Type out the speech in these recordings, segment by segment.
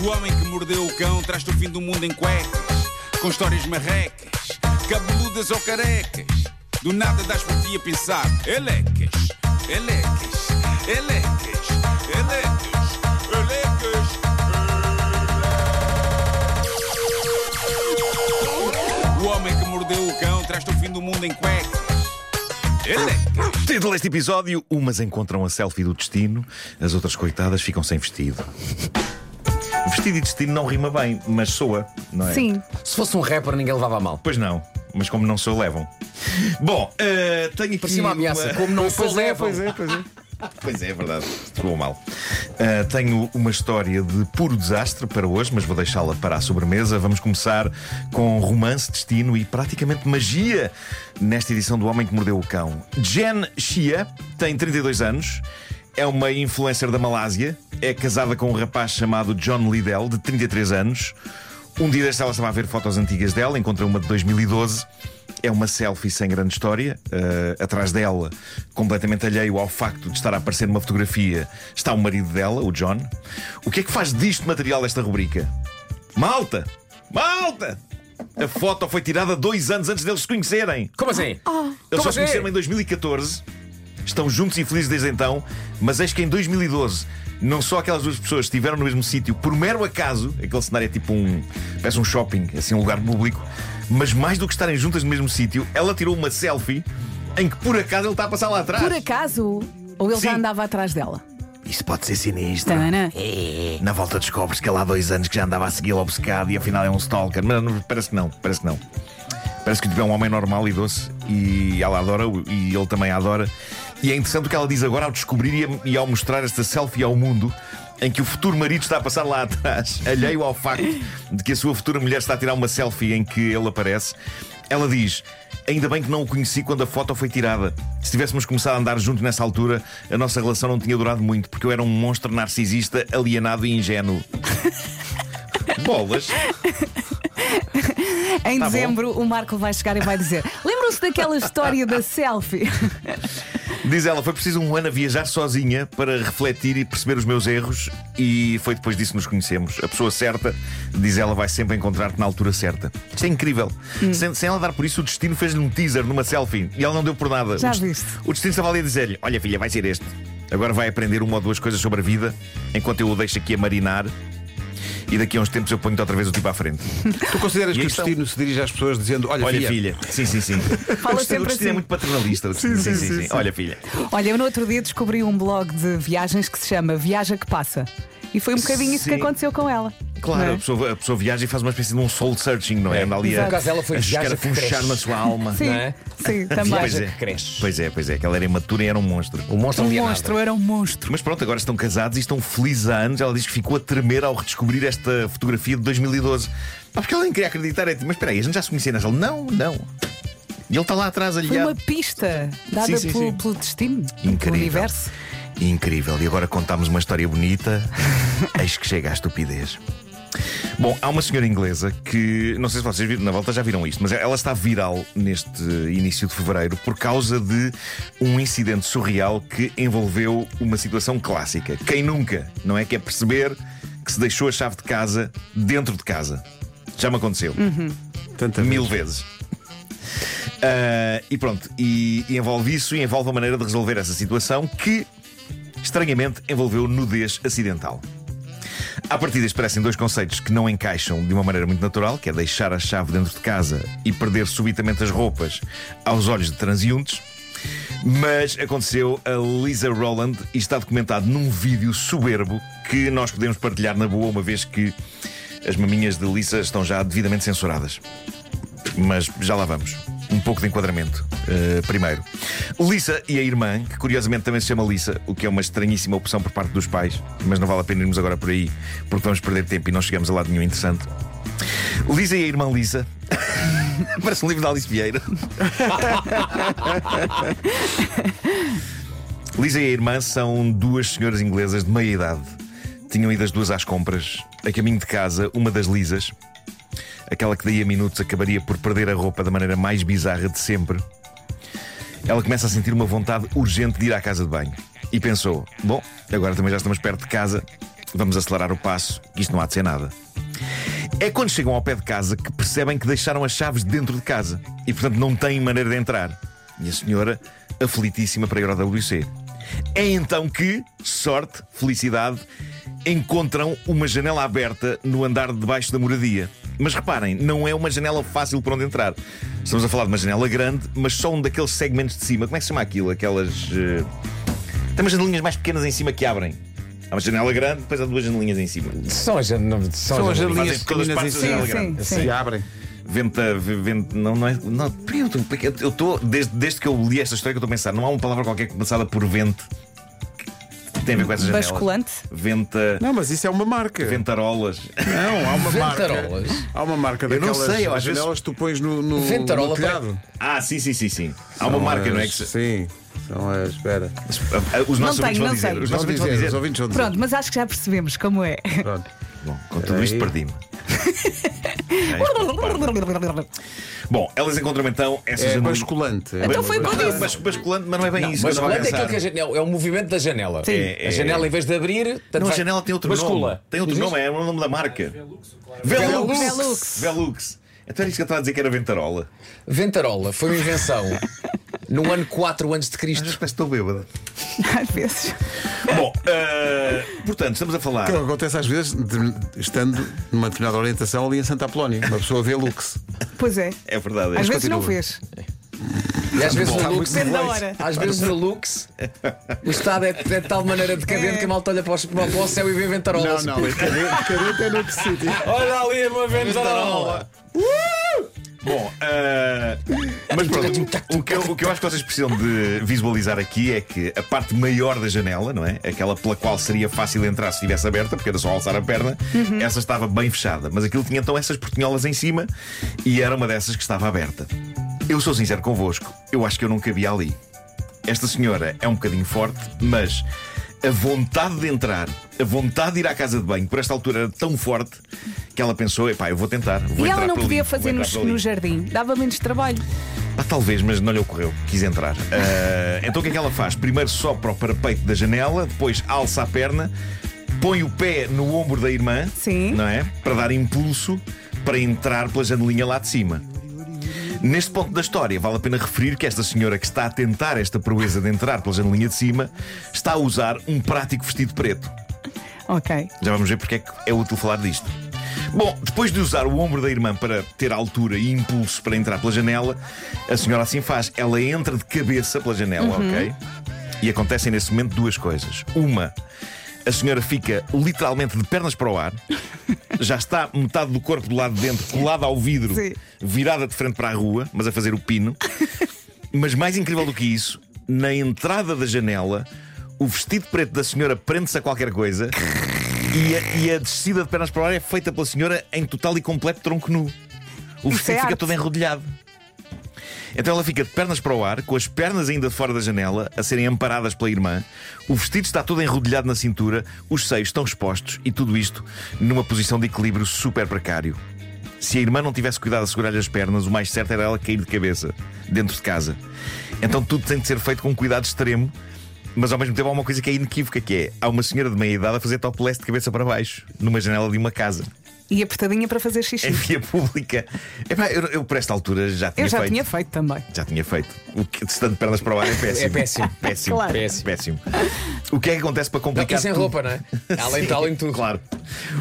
O homem que mordeu o cão traz-te o fim do mundo em cuecas, com histórias marrecas, cabeludas ou carecas. Do nada das por ti a pensar, elecas, elecas, elecas, elecas, elecas. O homem que mordeu o cão traz-te o fim do mundo em cuecas. Elecas. Título deste episódio: Umas encontram a selfie do destino, as outras coitadas ficam sem vestido. Vestido e destino não rima bem, mas soa, não é? Sim. Se fosse um rapper, ninguém levava a mal. Pois não, mas como não sou, levam. Bom, eh, tenho aqui. Parecia uma ameaça. uma- Como não sou, Pois é, levam. Pois é, pois é. Pois é, é verdade. Soou mal. Eh, tenho uma história de puro desastre para hoje, mas vou deixá-la para a sobremesa. Vamos começar com romance, destino e praticamente magia nesta edição do Homem que Mordeu o Cão. Jen Shia tem 32 anos. É uma influencer da Malásia. É casada com um rapaz chamado John Liddell, de 33 anos. Um dia desta ela estava a ver fotos antigas dela, encontrou uma de 2012. É uma selfie sem grande história. Uh, atrás dela, completamente alheio ao facto de estar a aparecer numa fotografia, está o marido dela, o John. O que é que faz disto material esta rubrica? Malta! Malta! A foto foi tirada dois anos antes deles se conhecerem. Como assim? Eles Como só se assim? conheceram em 2014, estão juntos e felizes desde então, mas eis que em 2012 não só aquelas duas pessoas estiveram no mesmo sítio por mero acaso, aquele cenário é tipo um. parece um shopping, assim, um lugar público, mas mais do que estarem juntas no mesmo sítio, ela tirou uma selfie em que por acaso ele está a passar lá atrás. Por acaso? Ou ele já Sim. andava atrás dela? Isso pode ser sinistro. Tana. Na volta descobres que ele há dois anos que já andava a segui-lo obcecado e afinal é um stalker. Mas não, parece que não, parece que não. Parece que tipo, é um homem normal e doce e ela adora-o e ele também a adora. E é interessante o que ela diz agora ao descobrir e, ao mostrar esta selfie ao mundo em que o futuro marido está a passar lá atrás, alheio ao facto de que a sua futura mulher está a tirar uma selfie em que ele aparece. Ela diz: Ainda bem que não o conheci quando a foto foi tirada. Se tivéssemos começado a andar juntos nessa altura, a nossa relação não tinha durado muito, porque eu era um monstro narcisista, alienado e ingênuo. Bolas! Em Tá bom. dezembro, o Marco vai chegar e vai dizer: Lembram-se daquela história da selfie? Diz ela, foi preciso um ano a viajar sozinha para refletir e perceber os meus erros, e foi depois disso que nos conhecemos. A pessoa certa, diz ela, vai sempre encontrar-te na altura certa. Isto é incrível. Hum. Sem, sem ela dar por isso, o destino fez-lhe um teaser numa selfie e ela não deu por nada. Já o, viste. o destino estava ali a dizer-lhe: Olha, filha, vai ser este. Agora vai aprender uma ou duas coisas sobre a vida, enquanto eu o deixo aqui a marinar. E daqui a uns tempos eu ponho-te outra vez o tipo à frente. Tu consideras E que o estão. destino se dirige às pessoas dizendo: Olha, Olha, filha, filha. Sim, sim, sim. Fala o destino, destino é assim. muito paternalista. o destino. Sim, sim, sim. Olha, filha. Olha, eu no outro dia descobri um blog de viagens que se chama Viaja que Passa. E foi um bocadinho isso que Sim. aconteceu com ela. Claro, é? a, pessoa, a pessoa viaja e faz uma espécie de um soul searching, não é? É. Anda ali Exato. a, No caso dela foi a viaja na sua alma. Sim, não é? sim, também. Pois Viaja é. que cresce. Pois é, pois é, que ela era imatura e era um monstro. O monstro Um monstro, era um monstro. Mas pronto, agora estão casados e estão felizes há anos. Ela diz que ficou a tremer ao redescobrir esta fotografia de 2012. Pá, Porque ela nem queria acreditar. É tipo, mas espera aí, a gente já se conhecia nessa. Não, não. E ele está lá atrás Foi aliado. uma pista dada Sim, sim, pelo, sim. pelo destino, Incrível. pelo universo. Incrível. E agora contámos uma história bonita. Eis que chega à estupidez. Bom, há uma senhora inglesa que, não sei se vocês viram, na volta já viram isto, mas ela está viral neste início de fevereiro por causa de um incidente surreal que envolveu uma situação clássica. Quem nunca, não é? Que é perceber que se deixou a chave de casa dentro de casa. Já me aconteceu. tanta Mil vez. vezes. Ah, e pronto, e, e envolve isso e envolve a maneira de resolver essa situação que, estranhamente, envolveu nudez acidental. À partida, isto parecem dois conceitos que não encaixam de uma maneira muito natural, que é deixar a chave dentro de casa e perder subitamente as roupas aos olhos de transeuntes. Mas aconteceu a Lisa Rowland e está documentado num vídeo soberbo que nós podemos partilhar na boa, uma vez que as maminhas de Lisa estão já devidamente censuradas. Mas já lá vamos. Um pouco de enquadramento. Uh, primeiro, Lisa e a irmã, que curiosamente também se chama Lisa, o que é uma estranhíssima opção por parte dos pais, mas não vale a pena irmos agora por aí, porque vamos perder tempo e não chegamos a lado nenhum interessante. Lisa e a irmã Lisa. Parece um livro de Alice Vieira. Lisa e a irmã são duas senhoras inglesas de meia idade. Tinham ido as duas às compras. A caminho de casa, uma das Lisas, aquela que daí a minutos acabaria por perder a roupa da maneira mais bizarra de sempre, ela começa a sentir uma vontade urgente de ir à casa de banho. E pensou: bom, agora também já estamos perto de casa, vamos acelerar o passo, isto não há de ser nada. É quando chegam ao pé de casa que percebem que deixaram as chaves dentro de casa e, portanto, não têm maneira de entrar. E a senhora, aflitíssima para ir ao WC. É então que, sorte, felicidade, encontram uma janela aberta no andar de baixo da moradia. Mas reparem, não é uma janela fácil por onde entrar. Estamos a falar de uma janela grande, mas só um daqueles segmentos de cima. Como é que se chama aquilo? Aquelas. eh, Tem umas janelinhas mais pequenas em cima que abrem. Há uma janela grande, depois há duas janelinhas em cima. São as, jan- não, são São as as janelinhas. janelinhas pequeninas em cima. janela Sim, grande. sim, sim. Se abrem. Venta, venta, não, não é. Não, eu- estou, desde, desde que eu li esta história, que eu estou a pensar, não há uma palavra qualquer começada por vento tem a ver com essa janela. Basculante? Venta. Não, mas isso é uma marca. Ventarolas. Não, há uma Ventarolas. marca. Há uma marca Eu não sei, às vezes- janelas que tu pões no, no, Ventarola no telhado. Ah, sim, sim, sim, sim. Há uma marca, não é? Que se- Sim, são as. Espera. Os nossos Não ouvintes tenho, vão não dizer. sei. Os nossos ouvintes vão dizer, os ouvintes vão dizer. Pronto, mas acho que já percebemos como é. Pronto. Bom, com tudo isto perdi-me. Bom, elas encontram então essas É janelas. basculante. Então foi o que eu disse. Bas- Basculante, mas não é bem isso. Mas que eu estava a quando é aquilo pensar. que a janela, é o movimento da janela. Sim. É, é- A janela, em vez de abrir, tanto Não, a vai- janela tem outro bascula. nome. Tem outro Diz nome, é o nome da marca. Velux. Velux. Velux. Então era isso que eu estava a dizer que era Ventarola. Ventarola foi uma invenção no ano 4 antes de Mas Cristo. parece que estou bêbada. Às vezes. Bom, eh, portanto, estamos a falar. Que acontece às vezes, de- estando numa determinada orientação ali em Santa Apolónia. Uma pessoa vê Lux. Pois é. É verdade. é. Às vezes não continua. fez. E às vezes Bom, no Lux, Depende da hora. às vezes no Lux, o estado é, é de tal maneira decadente que a malta olha para, os- para o céu e vê ventarolas. Não, não, cadente, cadente é noutro sítio. Olha ali uma ventarola. Bom, eh, mas pronto, o que, eu, o que eu acho que vocês precisam de visualizar aqui é que a parte maior da janela, não é? Aquela pela qual seria fácil entrar se estivesse aberta, porque era só alçar a perna, essa estava bem fechada. Mas aquilo tinha então essas portinholas em cima e era uma dessas que estava aberta. Eu sou sincero convosco, eu acho que eu não cabia ali. Esta senhora é um bocadinho forte, mas a vontade de entrar, a vontade de ir à casa de banho, por esta altura era tão forte que ela pensou: epá, eu vou tentar. Vou E ela não podia ali, fazer no, entrar por ali." no jardim. Dava menos trabalho. Ah, talvez, mas não lhe ocorreu. Quis entrar. Ah, então o que é que ela faz? Primeiro sopra o parapeito da janela, depois alça a perna, põe o pé no ombro da irmã, Sim. não é? Para dar impulso para entrar pela janelinha lá de cima. Neste ponto da história, vale a pena referir que esta senhora que está a tentar esta proeza de entrar pela janelinha de cima está a usar um prático vestido preto. Ok. Já vamos ver porque é que é útil falar disto. Bom, depois de usar o ombro da irmã para ter altura e impulso para entrar pela janela, a senhora assim faz. Ela entra de cabeça pela janela, ok? E acontecem nesse momento duas coisas. Uma, a senhora fica literalmente de pernas para o ar, já está metade do corpo do lado de dentro colada ao vidro, Sim. virada de frente para a rua, mas a fazer o pino. Mas mais incrível do que isso, na entrada da janela, o vestido preto da senhora prende-se a qualquer coisa e a, e a descida de pernas para o ar é feita pela senhora em total e completo tronco nu. O vestido é fica todo enrodilhado. Então ela fica de pernas para o ar, com as pernas ainda fora da janela, a serem amparadas pela irmã. O vestido está todo enrodilhado na cintura, os seios estão expostos e tudo isto numa posição de equilíbrio super precário. Se a irmã não tivesse cuidado de segurar-lhe as pernas, o mais certo era ela cair de cabeça dentro de casa. Então tudo tem de ser feito com cuidado extremo, mas ao mesmo tempo há uma coisa que é inequívoca, que é há uma senhora de meia idade a fazer topless de cabeça para baixo, numa janela de uma casa. E apertadinha para fazer xixi. Em via pública. Epá, eu, eu por esta altura já tinha Eu já feito. tinha feito também. Já tinha feito. O que, estando de pernas para o ar é péssimo. É péssimo. Péssimo. Claro. péssimo. péssimo. O que é que acontece para Não, complicar e sem tudo? roupa, não é? Além de além de tudo. Claro.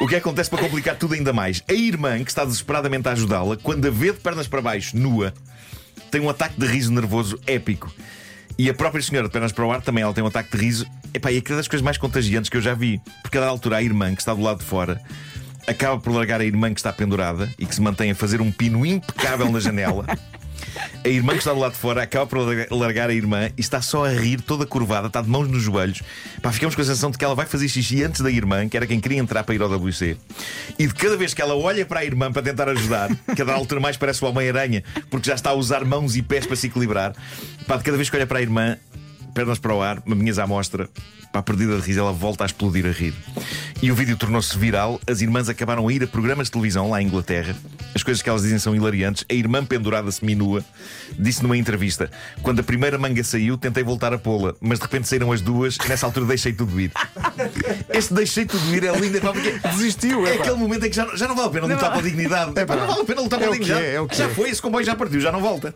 O que é que acontece para complicar tudo ainda mais? A irmã, que está desesperadamente a ajudá-la, quando a vê de pernas para baixo, nua, tem um ataque de riso nervoso épico. E a própria senhora de pernas para o ar também ela tem um ataque de riso. Epá, e é uma das coisas mais contagiantes que eu já vi. Porque a altura a irmã, que está do lado de fora, acaba por largar a irmã que está pendurada e que se mantém a fazer um pino impecável na janela. A irmã que está do lado de fora acaba por larga- largar a irmã e está só a rir, toda curvada, está de mãos nos joelhos. Pá, ficamos com a sensação de que ela vai fazer xixi antes da irmã, que era quem queria entrar para ir ao WC. E de cada vez que ela olha para a irmã para tentar ajudar, que a da altura mais parece o Homem-Aranha, porque já está a usar mãos e pés para se equilibrar, pá, de cada vez que olha para a irmã, pernas para o ar, maminhas à mostra. Para a perdida de riso, ela volta a explodir a rir. E o vídeo tornou-se viral. As irmãs acabaram a ir a programas de televisão lá em Inglaterra. As coisas que elas dizem são hilariantes. A irmã pendurada seminua disse numa entrevista: Quando a primeira manga saiu, tentei voltar a pô-la, mas de repente saíram as duas e nessa altura deixei tudo ir. Este deixei tudo ir é lindo, pá, porque Desistiu, é é aquele momento em que já, já não vale a pena lutar pela dignidade. É pá. Não vale a pena lutar É pela dignidade. é, é já é. foi, esse comboio já partiu, já não volta.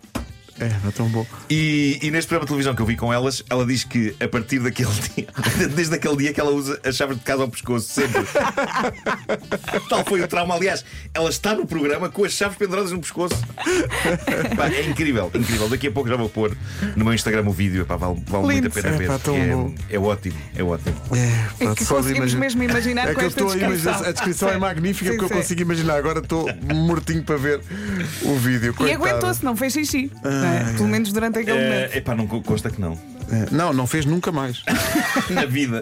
É, não é tão bom. E, e neste programa de televisão que eu vi com elas, ela diz que a partir daquele dia, desde aquele dia que ela usa as chaves de casa ao pescoço, sempre. Tal foi o trauma. Aliás, ela está no programa com as chaves penduradas no pescoço. Pá, é incrível, incrível. Daqui a pouco já vou pôr no meu Instagram o vídeo. Pá, vale vale muito a pena É, ver. pá, é, é ótimo, é ótimo. É, É pá, que só de conseguimos mesmo imaginar É com que eu esta estou a imaginar. descrição. A descrição é magnífica Sim, porque eu sim. consigo imaginar. Agora estou mortinho para ver o vídeo. E coitada. aguentou-se, não fez xixi. Não é? Pelo menos durante aquele momento. É, epá, não consta que não. É, Não, não fez nunca mais. Na vida.